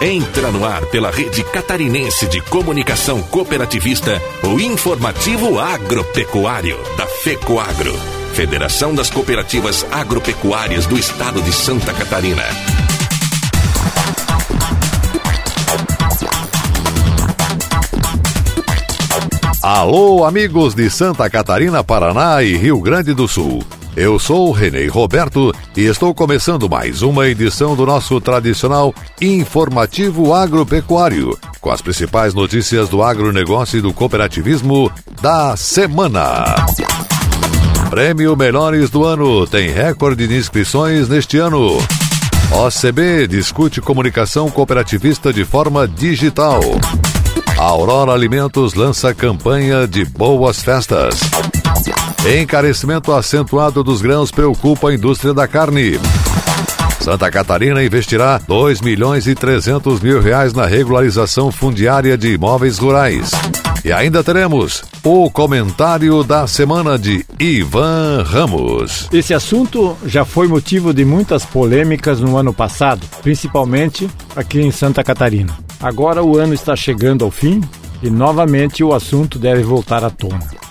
Entra no ar pela rede catarinense de comunicação cooperativista o informativo agropecuário da FECOAGRO, Federação das Cooperativas Agropecuárias do Estado de Santa Catarina. Alô, amigos de Santa Catarina, Paraná e Rio Grande do Sul. Eu sou Renê Roberto e estou começando mais uma edição do nosso tradicional informativo agropecuário, com as principais notícias do agronegócio e do cooperativismo da semana. Prêmio Melhores do Ano tem recorde de inscrições neste ano. OCB discute comunicação cooperativista de forma digital. Aurora Alimentos lança campanha de boas festas. Encarecimento acentuado dos grãos preocupa a indústria da carne. Santa Catarina investirá 2 milhões e 300 mil reais na regularização fundiária de imóveis rurais. E ainda teremos o comentário da semana de Ivan Ramos. Esse assunto já foi motivo de muitas polêmicas no ano passado, principalmente aqui em Santa Catarina. Agora o ano está chegando ao fim e novamente o assunto deve voltar à tona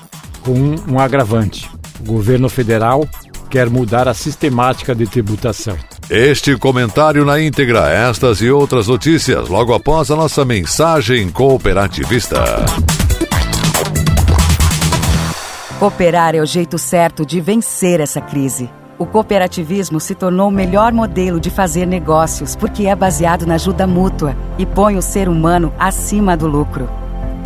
com um agravante. O governo federal quer mudar a sistemática de tributação. Este comentário na íntegra, estas e outras notícias, logo após a nossa mensagem cooperativista. Cooperar é o jeito certo de vencer essa crise. O cooperativismo se tornou o melhor modelo de fazer negócios porque é baseado na ajuda mútua e põe o ser humano acima do lucro.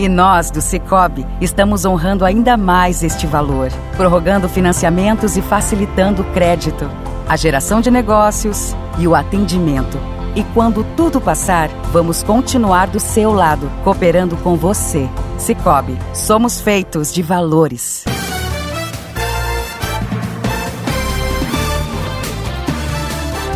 E nós, do Cicobi, estamos honrando ainda mais este valor, prorrogando financiamentos e facilitando o crédito, a geração de negócios e o atendimento. E quando tudo passar, vamos continuar do seu lado, cooperando com você. Cicobi, somos feitos de valores.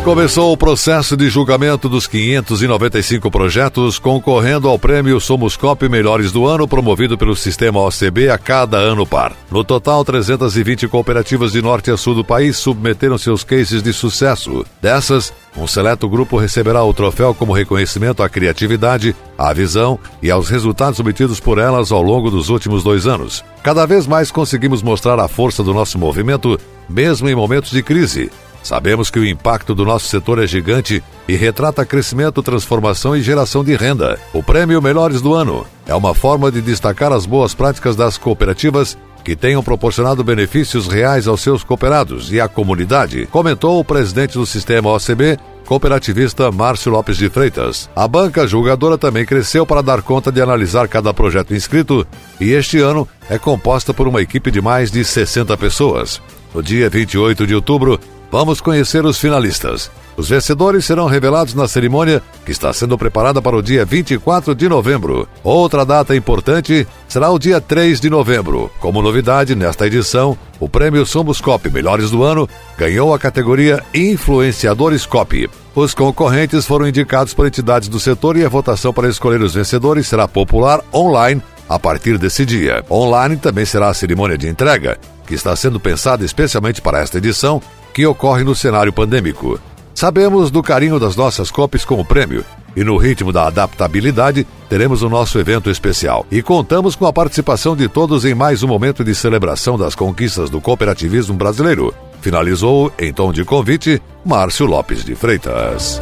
Começou o processo de julgamento dos 595 projetos concorrendo ao prêmio Somos Cop Melhores do Ano, promovido pelo sistema OCB a cada ano par. No total, 320 cooperativas de norte a sul do país submeteram seus cases de sucesso. Dessas, um seleto grupo receberá o troféu como reconhecimento à criatividade, à visão e aos resultados obtidos por elas ao longo dos últimos dois anos. Cada vez mais conseguimos mostrar a força do nosso movimento, mesmo em momentos de crise Sabemos que o impacto do nosso setor é gigante e retrata crescimento, transformação e geração de renda. O Prêmio Melhores do Ano é uma forma de destacar as boas práticas das cooperativas que tenham proporcionado benefícios reais aos seus cooperados e à comunidade, comentou o presidente do sistema OCB, cooperativista Márcio Lopes de Freitas. A banca julgadora também cresceu para dar conta de analisar cada projeto inscrito e este ano é composta por uma equipe de mais de 60 pessoas. No dia 28 de outubro, Vamos conhecer os finalistas. Os vencedores serão revelados na cerimônia que está sendo preparada para o dia 24 de novembro. Outra data importante será o dia 3 de novembro. Como novidade, nesta edição, o prêmio Somos Cop Melhores do Ano ganhou a categoria Influenciadores Cop. Os concorrentes foram indicados por entidades do setor e a votação para escolher os vencedores será popular online a partir desse dia. Online também será a cerimônia de entrega, que está sendo pensada especialmente para esta edição que ocorre no cenário pandêmico. Sabemos do carinho das nossas COPs com o prêmio e no ritmo da adaptabilidade teremos o nosso evento especial. E contamos com a participação de todos em mais um momento de celebração das conquistas do cooperativismo brasileiro. Finalizou, em tom de convite, Márcio Lopes de Freitas.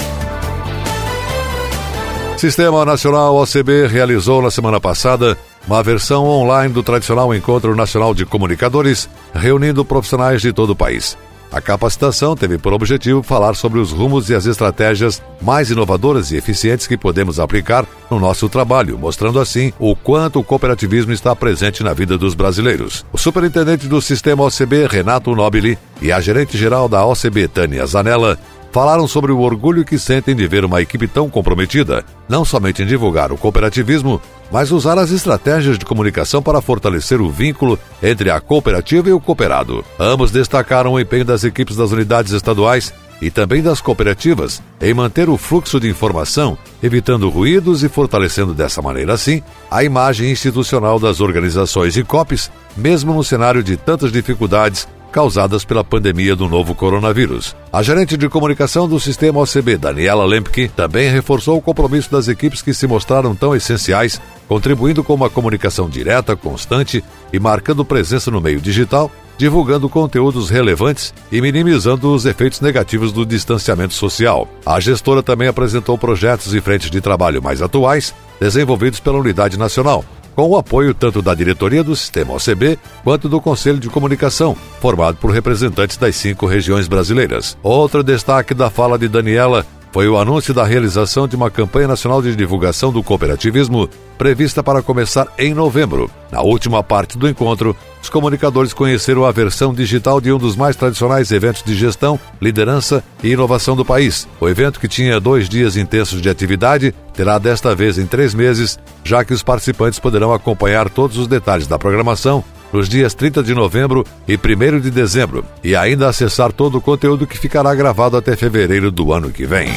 Sistema Nacional OCB realizou na semana passada uma versão online do tradicional Encontro Nacional de Comunicadores, reunindo profissionais de todo o país. A capacitação teve por objetivo falar sobre os rumos e as estratégias mais inovadoras e eficientes que podemos aplicar no nosso trabalho, mostrando assim o quanto o cooperativismo está presente na vida dos brasileiros. O superintendente do sistema OCB, Renato Nobili, e a gerente-geral da OCB, Tânia Zanella, falaram sobre o orgulho que sentem de ver uma equipe tão comprometida, não somente em divulgar o cooperativismo, mas usar as estratégias de comunicação para fortalecer o vínculo entre a cooperativa e o cooperado. Ambos destacaram o empenho das equipes das unidades estaduais e também das cooperativas em manter o fluxo de informação, evitando ruídos e fortalecendo dessa maneira assim a imagem institucional das organizações e COPs, mesmo no cenário de tantas dificuldades causadas pela pandemia do novo coronavírus. A gerente de comunicação do sistema OCB, Daniela Lempke, também reforçou o compromisso das equipes que se mostraram tão essenciais, contribuindo com uma comunicação direta, constante e marcando presença no meio digital, divulgando conteúdos relevantes e minimizando os efeitos negativos do distanciamento social. A gestora também apresentou projetos e frentes de trabalho mais atuais, desenvolvidos pela Unidade Nacional, com o apoio tanto da diretoria do sistema OCB quanto do Conselho de Comunicação, formado por representantes das cinco regiões brasileiras. Outro destaque da fala de Daniela foi o anúncio da realização de uma campanha nacional de divulgação do cooperativismo prevista para começar em novembro. Na última parte do encontro, os comunicadores conheceram a versão digital de um dos mais tradicionais eventos de gestão, liderança e inovação do país. O evento, que tinha dois dias intensos de atividade, terá desta vez em três meses, já que os participantes poderão acompanhar todos os detalhes da programação nos dias 30 de novembro e 1 de dezembro, e ainda acessar todo o conteúdo que ficará gravado até fevereiro do ano que vem.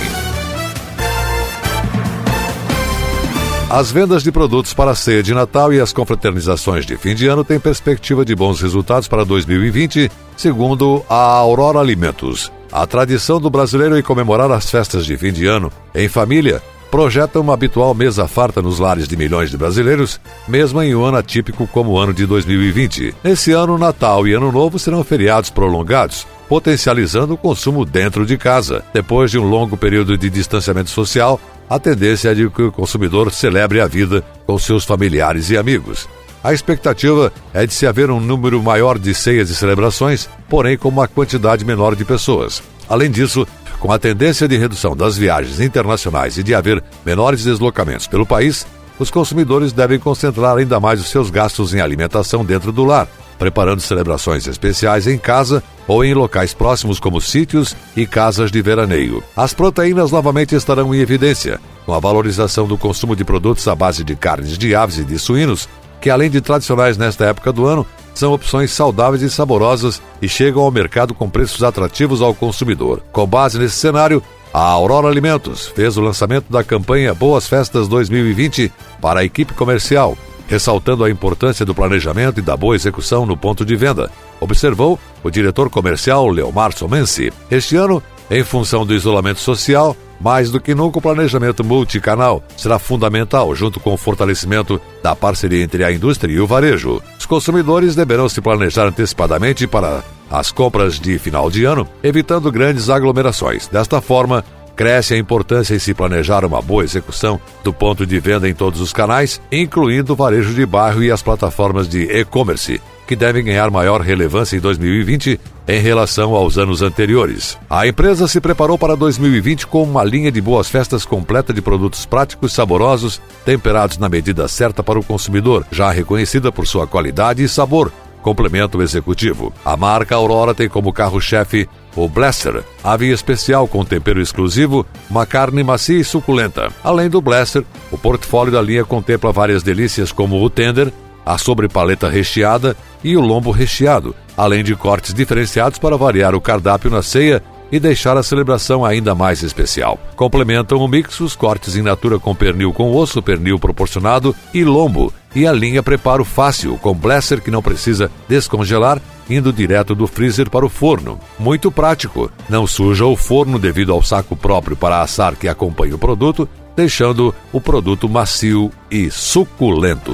As vendas de produtos para a ceia de Natal e as confraternizações de fim de ano têm perspectiva de bons resultados para 2020, segundo a Aurora Alimentos. A tradição do brasileiro em comemorar as festas de fim de ano em família projeta uma habitual mesa farta nos lares de milhões de brasileiros, mesmo em um ano atípico como o ano de 2020. Nesse ano, Natal e Ano Novo serão feriados prolongados, potencializando o consumo dentro de casa. Depois de um longo período de distanciamento social, a tendência é de que o consumidor celebre a vida com seus familiares e amigos. A expectativa é de se haver um número maior de ceias e celebrações, porém com uma quantidade menor de pessoas. Além disso, com a tendência de redução das viagens internacionais e de haver menores deslocamentos pelo país, os consumidores devem concentrar ainda mais os seus gastos em alimentação dentro do lar, preparando celebrações especiais em casa ou em locais próximos como sítios e casas de veraneio. As proteínas novamente estarão em evidência, com a valorização do consumo de produtos à base de carnes de aves e de suínos, que além de tradicionais nesta época do ano, são opções saudáveis e saborosas e chegam ao mercado com preços atrativos ao consumidor. Com base nesse cenário, a Aurora Alimentos fez o lançamento da campanha Boas Festas 2020 para a equipe comercial, ressaltando a importância do planejamento e da boa execução no ponto de venda, observou o diretor comercial Leomar Somensi. Este ano, em função do isolamento social, mais do que nunca, o planejamento multicanal será fundamental, junto com o fortalecimento da parceria entre a indústria e o varejo. Os consumidores deverão se planejar antecipadamente para as compras de final de ano, evitando grandes aglomerações. Desta forma, cresce a importância em se planejar uma boa execução do ponto de venda em todos os canais, incluindo o varejo de bairro e as plataformas de e-commerce, que devem ganhar maior relevância em 2020 em relação aos anos anteriores. A empresa se preparou para 2020 com uma linha de boas festas completa de produtos práticos, saborosos, temperados na medida certa para o consumidor, já reconhecida por sua qualidade e sabor. Complemento executivo. A marca Aurora tem como carro-chefe o Blaster, ave especial com tempero exclusivo, uma carne macia e suculenta. Além do Blaster, o portfólio da linha contempla várias delícias como o tender, a sobrepaleta recheada e o lombo recheado, além de cortes diferenciados para variar o cardápio na ceia e deixar a celebração ainda mais especial. Complementam o mix os cortes em natura com pernil com osso, pernil proporcionado e lombo, e a linha preparo fácil com blaster que não precisa descongelar, indo direto do freezer para o forno. Muito prático, não suja o forno devido ao saco próprio para assar que acompanha o produto, deixando o produto macio e suculento.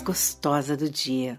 Gostosa do dia.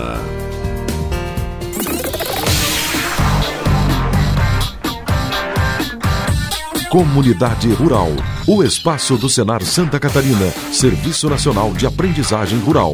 Comunidade Rural. O espaço do Senar Santa Catarina, Serviço Nacional de Aprendizagem Rural.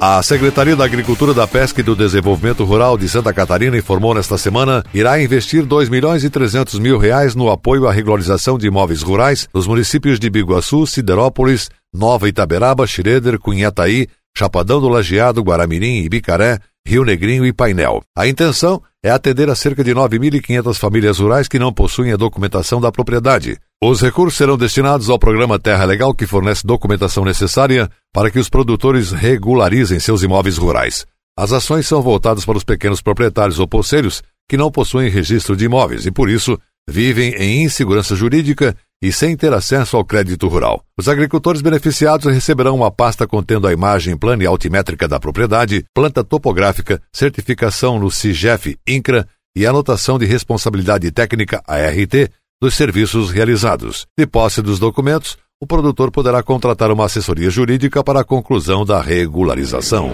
A Secretaria da Agricultura, da Pesca e do Desenvolvimento Rural de Santa Catarina informou nesta semana irá investir 2 milhões e 300 mil reais no apoio à regularização de imóveis rurais nos municípios de Biguaçu, Siderópolis, Nova Itaberaba, Schroeder, Cunhataí, Chapadão do Lajeado, Guaramirim, Ibicaré, Rio Negrinho e Painel. A intenção é atender a cerca de 9.500 famílias rurais que não possuem a documentação da propriedade. Os recursos serão destinados ao programa Terra Legal, que fornece documentação necessária para que os produtores regularizem seus imóveis rurais. As ações são voltadas para os pequenos proprietários ou poceiros que não possuem registro de imóveis e, por isso, vivem em insegurança jurídica e sem ter acesso ao crédito rural. Os agricultores beneficiados receberão uma pasta contendo a imagem plana e altimétrica da propriedade, planta topográfica, certificação no CIGEF INCRA e anotação de responsabilidade técnica ART dos serviços realizados. De posse dos documentos, o produtor poderá contratar uma assessoria jurídica para a conclusão da regularização.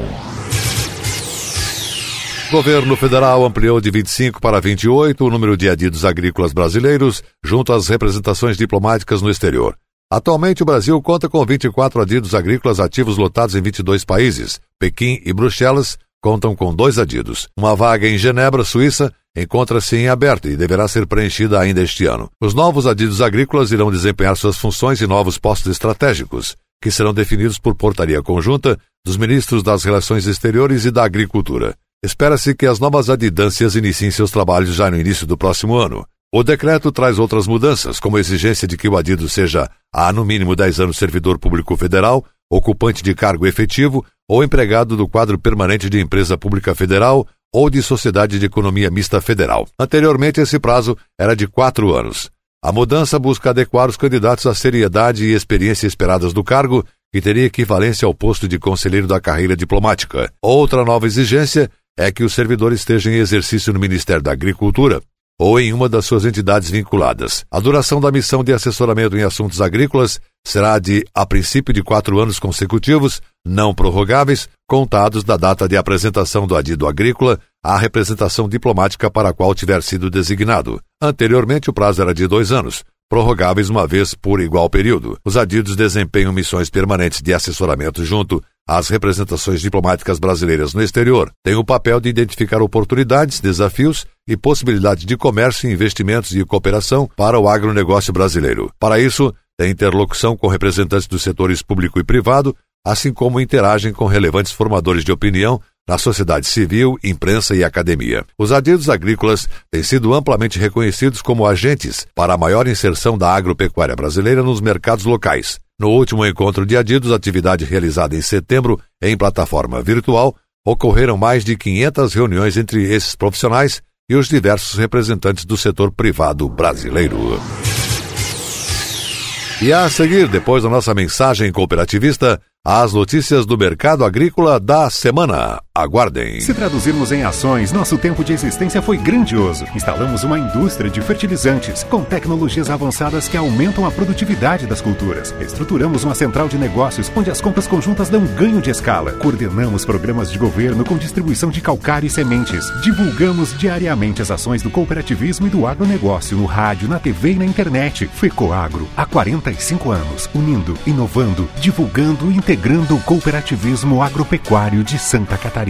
Governo federal ampliou de 25 para 28 o número de adidos agrícolas brasileiros junto às representações diplomáticas no exterior. Atualmente, o Brasil conta com 24 adidos agrícolas ativos lotados em 22 países. Pequim e Bruxelas contam com dois adidos. Uma vaga em Genebra, Suíça, encontra-se em aberto e deverá ser preenchida ainda este ano. Os novos adidos agrícolas irão desempenhar suas funções em novos postos estratégicos, que serão definidos por portaria conjunta dos ministros das Relações Exteriores e da Agricultura. Espera-se que as novas adidâncias iniciem seus trabalhos já no início do próximo ano. O decreto traz outras mudanças, como a exigência de que o adido seja há no mínimo 10 anos servidor público federal, ocupante de cargo efetivo ou empregado do quadro permanente de empresa pública federal ou de sociedade de economia mista federal. Anteriormente, esse prazo era de quatro anos. A mudança busca adequar os candidatos à seriedade e experiência esperadas do cargo, que teria equivalência ao posto de conselheiro da carreira diplomática. Outra nova exigência é que o servidor esteja em exercício no Ministério da Agricultura ou em uma das suas entidades vinculadas. A duração da missão de assessoramento em assuntos agrícolas será de, a princípio, de quatro anos consecutivos, não prorrogáveis, contados da data de apresentação do adido agrícola à representação diplomática para a qual tiver sido designado. Anteriormente, o prazo era de dois anos, prorrogáveis uma vez por igual período. Os adidos desempenham missões permanentes de assessoramento junto as representações diplomáticas brasileiras no exterior têm o papel de identificar oportunidades, desafios e possibilidades de comércio, investimentos e cooperação para o agronegócio brasileiro. Para isso, tem interlocução com representantes dos setores público e privado, assim como interagem com relevantes formadores de opinião na sociedade civil, imprensa e academia. Os adidos agrícolas têm sido amplamente reconhecidos como agentes para a maior inserção da agropecuária brasileira nos mercados locais. No último encontro de adidos, atividade realizada em setembro em plataforma virtual, ocorreram mais de 500 reuniões entre esses profissionais e os diversos representantes do setor privado brasileiro. E a seguir, depois da nossa mensagem cooperativista, as notícias do mercado agrícola da semana. Aguardem. Se traduzirmos em ações, nosso tempo de existência foi grandioso. Instalamos uma indústria de fertilizantes com tecnologias avançadas que aumentam a produtividade das culturas. Estruturamos uma central de negócios onde as compras conjuntas dão ganho de escala. Coordenamos programas de governo com distribuição de calcário e sementes. Divulgamos diariamente as ações do cooperativismo e do agronegócio no rádio, na TV e na internet. Fecoagro, há 45 anos, unindo, inovando, divulgando e integrando o cooperativismo agropecuário de Santa Catarina.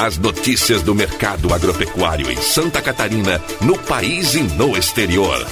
As notícias do mercado agropecuário em Santa Catarina, no país e no exterior.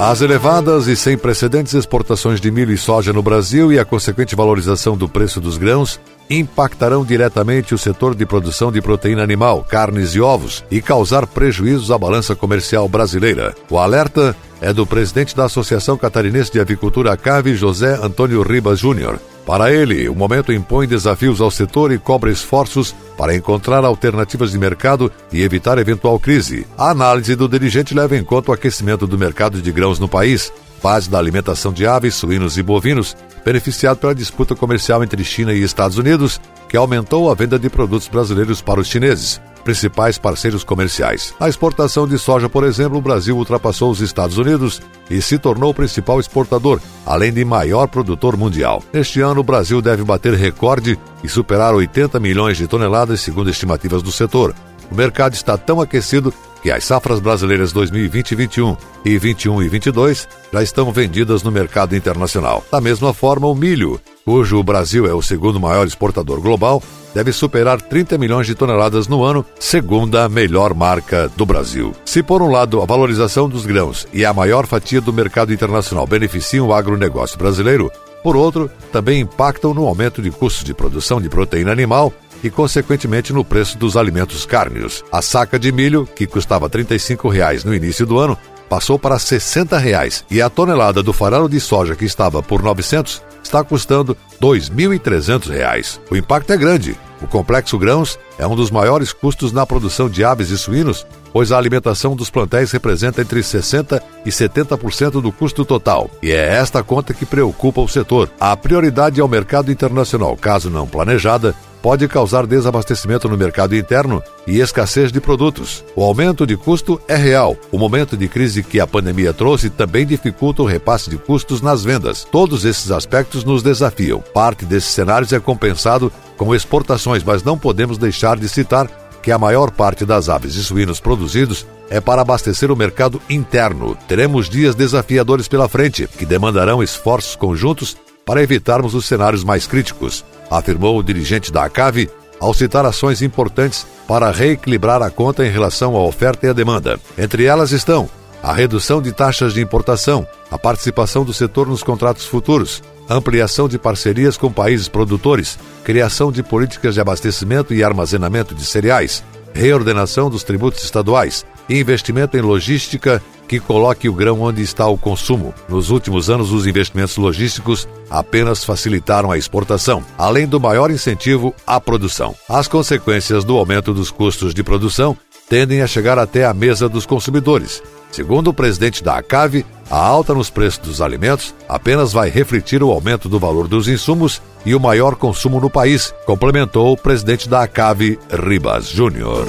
As elevadas e sem precedentes exportações de milho e soja no Brasil e a consequente valorização do preço dos grãos impactarão diretamente o setor de produção de proteína animal, carnes e ovos e causar prejuízos à balança comercial brasileira. O alerta é do presidente da Associação Catarinense de Avicultura CAVE, José Antônio Ribas Júnior. Para ele, o momento impõe desafios ao setor e cobra esforços para encontrar alternativas de mercado e evitar eventual crise. A análise do dirigente leva em conta o aquecimento do mercado de grãos no país, base da alimentação de aves, suínos e bovinos, beneficiado pela disputa comercial entre China e Estados Unidos, que aumentou a venda de produtos brasileiros para os chineses principais parceiros comerciais. Na exportação de soja, por exemplo, o Brasil ultrapassou os Estados Unidos e se tornou o principal exportador, além de maior produtor mundial. Este ano, o Brasil deve bater recorde e superar 80 milhões de toneladas, segundo estimativas do setor. O mercado está tão aquecido que as safras brasileiras 2020 e 21 e 21 e 22 já estão vendidas no mercado internacional. Da mesma forma, o milho, cujo o Brasil é o segundo maior exportador global, deve superar 30 milhões de toneladas no ano, segundo a melhor marca do Brasil. Se, por um lado, a valorização dos grãos e a maior fatia do mercado internacional beneficiam o agronegócio brasileiro, por outro, também impactam no aumento de custos de produção de proteína animal e, consequentemente, no preço dos alimentos cárneos. A saca de milho, que custava 35 reais no início do ano, passou para 60 reais, e a tonelada do farelo de soja, que estava por R$ 900, está custando R$ 2.300. O impacto é grande. O complexo grãos é um dos maiores custos na produção de aves e suínos, pois a alimentação dos plantéis representa entre 60% e 70% do custo total. E é esta conta que preocupa o setor. A prioridade é o mercado internacional, caso não planejada, pode causar desabastecimento no mercado interno e escassez de produtos. O aumento de custo é real. O momento de crise que a pandemia trouxe também dificulta o repasse de custos nas vendas. Todos esses aspectos nos desafiam. Parte desses cenários é compensado com exportações, mas não podemos deixar de citar que a maior parte das aves e suínos produzidos é para abastecer o mercado interno. Teremos dias desafiadores pela frente, que demandarão esforços conjuntos para evitarmos os cenários mais críticos afirmou o dirigente da ACAV ao citar ações importantes para reequilibrar a conta em relação à oferta e à demanda. Entre elas estão a redução de taxas de importação, a participação do setor nos contratos futuros, ampliação de parcerias com países produtores, criação de políticas de abastecimento e armazenamento de cereais, reordenação dos tributos estaduais, investimento em logística que coloque o grão onde está o consumo. Nos últimos anos, os investimentos logísticos apenas facilitaram a exportação, além do maior incentivo à produção. As consequências do aumento dos custos de produção tendem a chegar até a mesa dos consumidores. Segundo o presidente da ACAV, a alta nos preços dos alimentos apenas vai refletir o aumento do valor dos insumos e o maior consumo no país, complementou o presidente da ACAV, Ribas Júnior.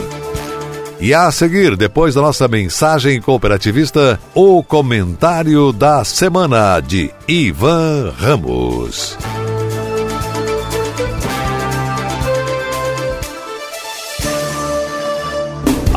E a seguir, depois da nossa mensagem cooperativista, o comentário da semana de Ivan Ramos.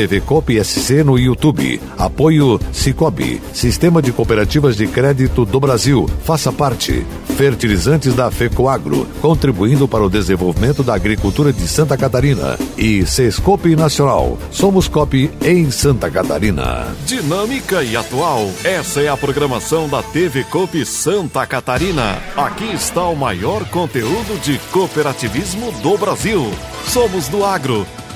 TV Coop SC no YouTube. Apoio Cicobi, Sistema de Cooperativas de Crédito do Brasil. Faça parte. Fertilizantes da FECOAGRO, contribuindo para o desenvolvimento da agricultura de Santa Catarina. E Sescope Nacional. Somos COP em Santa Catarina. Dinâmica e atual. Essa é a programação da TV Coop Santa Catarina. Aqui está o maior conteúdo de cooperativismo do Brasil. Somos do agro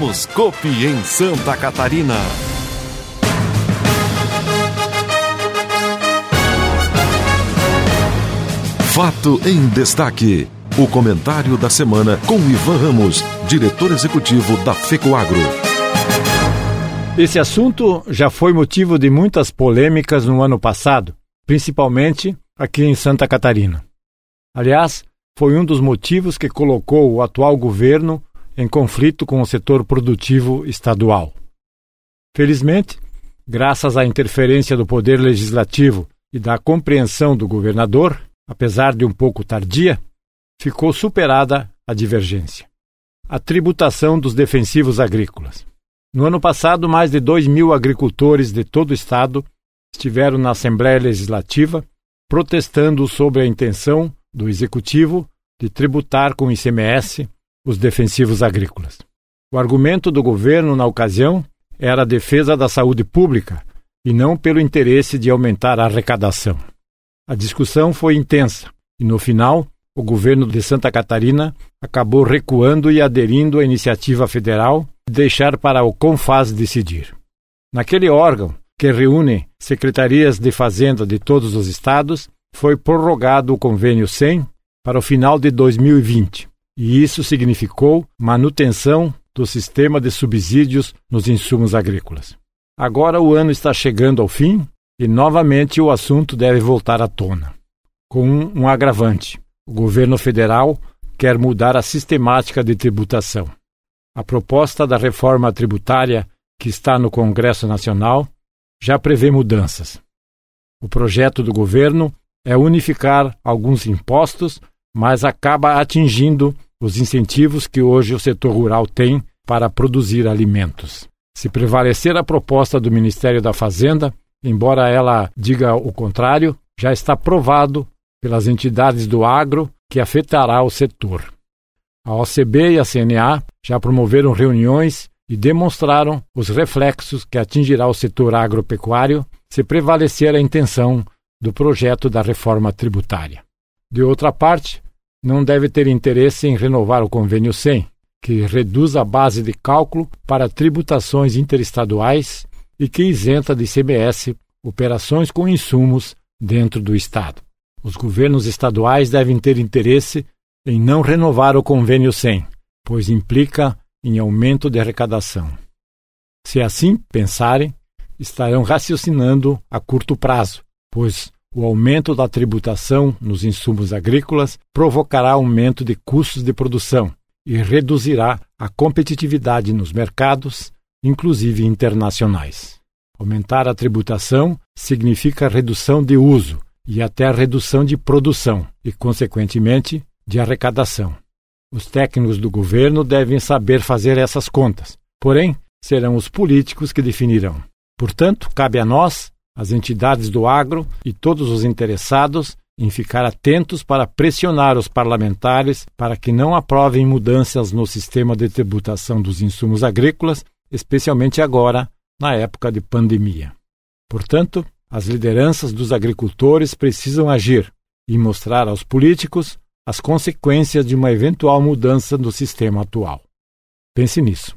Somos Copi em Santa Catarina. Fato em destaque. O comentário da semana com Ivan Ramos, diretor executivo da FECOAGRO. Esse assunto já foi motivo de muitas polêmicas no ano passado, principalmente aqui em Santa Catarina. Aliás, foi um dos motivos que colocou o atual governo em conflito com o setor produtivo estadual. Felizmente, graças à interferência do Poder Legislativo e da compreensão do governador, apesar de um pouco tardia, ficou superada a divergência. A tributação dos defensivos agrícolas. No ano passado, mais de 2 mil agricultores de todo o estado estiveram na Assembleia Legislativa protestando sobre a intenção do Executivo de tributar com ICMS os defensivos agrícolas. O argumento do governo na ocasião era a defesa da saúde pública e não pelo interesse de aumentar a arrecadação. A discussão foi intensa e, no final, o governo de Santa Catarina acabou recuando e aderindo à iniciativa federal de deixar para o CONFAS decidir. Naquele órgão, que reúne secretarias de fazenda de todos os estados, foi prorrogado o convênio 100 para o final de 2020 e isso significou manutenção do sistema de subsídios nos insumos agrícolas. Agora o ano está chegando ao fim e novamente o assunto deve voltar à tona. Com um agravante: o governo federal quer mudar a sistemática de tributação. A proposta da reforma tributária que está no Congresso Nacional já prevê mudanças. O projeto do governo é unificar alguns impostos, mas acaba atingindo os incentivos que hoje o setor rural tem para produzir alimentos. Se prevalecer a proposta do Ministério da Fazenda, embora ela diga o contrário, já está provado pelas entidades do agro que afetará o setor. A OCB e a CNA já promoveram reuniões e demonstraram os reflexos que atingirá o setor agropecuário se prevalecer a intenção do projeto da reforma tributária. De outra parte, não deve ter interesse em renovar o Convênio 100, que reduz a base de cálculo para tributações interestaduais e que isenta de ICMS operações com insumos dentro do Estado. Os governos estaduais devem ter interesse em não renovar o Convênio 100, pois implica em aumento de arrecadação. Se assim pensarem, estarão raciocinando a curto prazo, pois o aumento da tributação nos insumos agrícolas provocará aumento de custos de produção e reduzirá a competitividade nos mercados, inclusive internacionais. Aumentar a tributação significa redução de uso e até redução de produção e, consequentemente, de arrecadação. Os técnicos do governo devem saber fazer essas contas, porém, serão os políticos que definirão. Portanto, cabe a nós, as entidades do agro e todos os interessados em ficar atentos para pressionar os parlamentares para que não aprovem mudanças no sistema de tributação dos insumos agrícolas especialmente agora, na época de pandemia. Portanto, as lideranças dos agricultores precisam agir e mostrar aos políticos as consequências de uma eventual mudança do sistema atual. Pense nisso.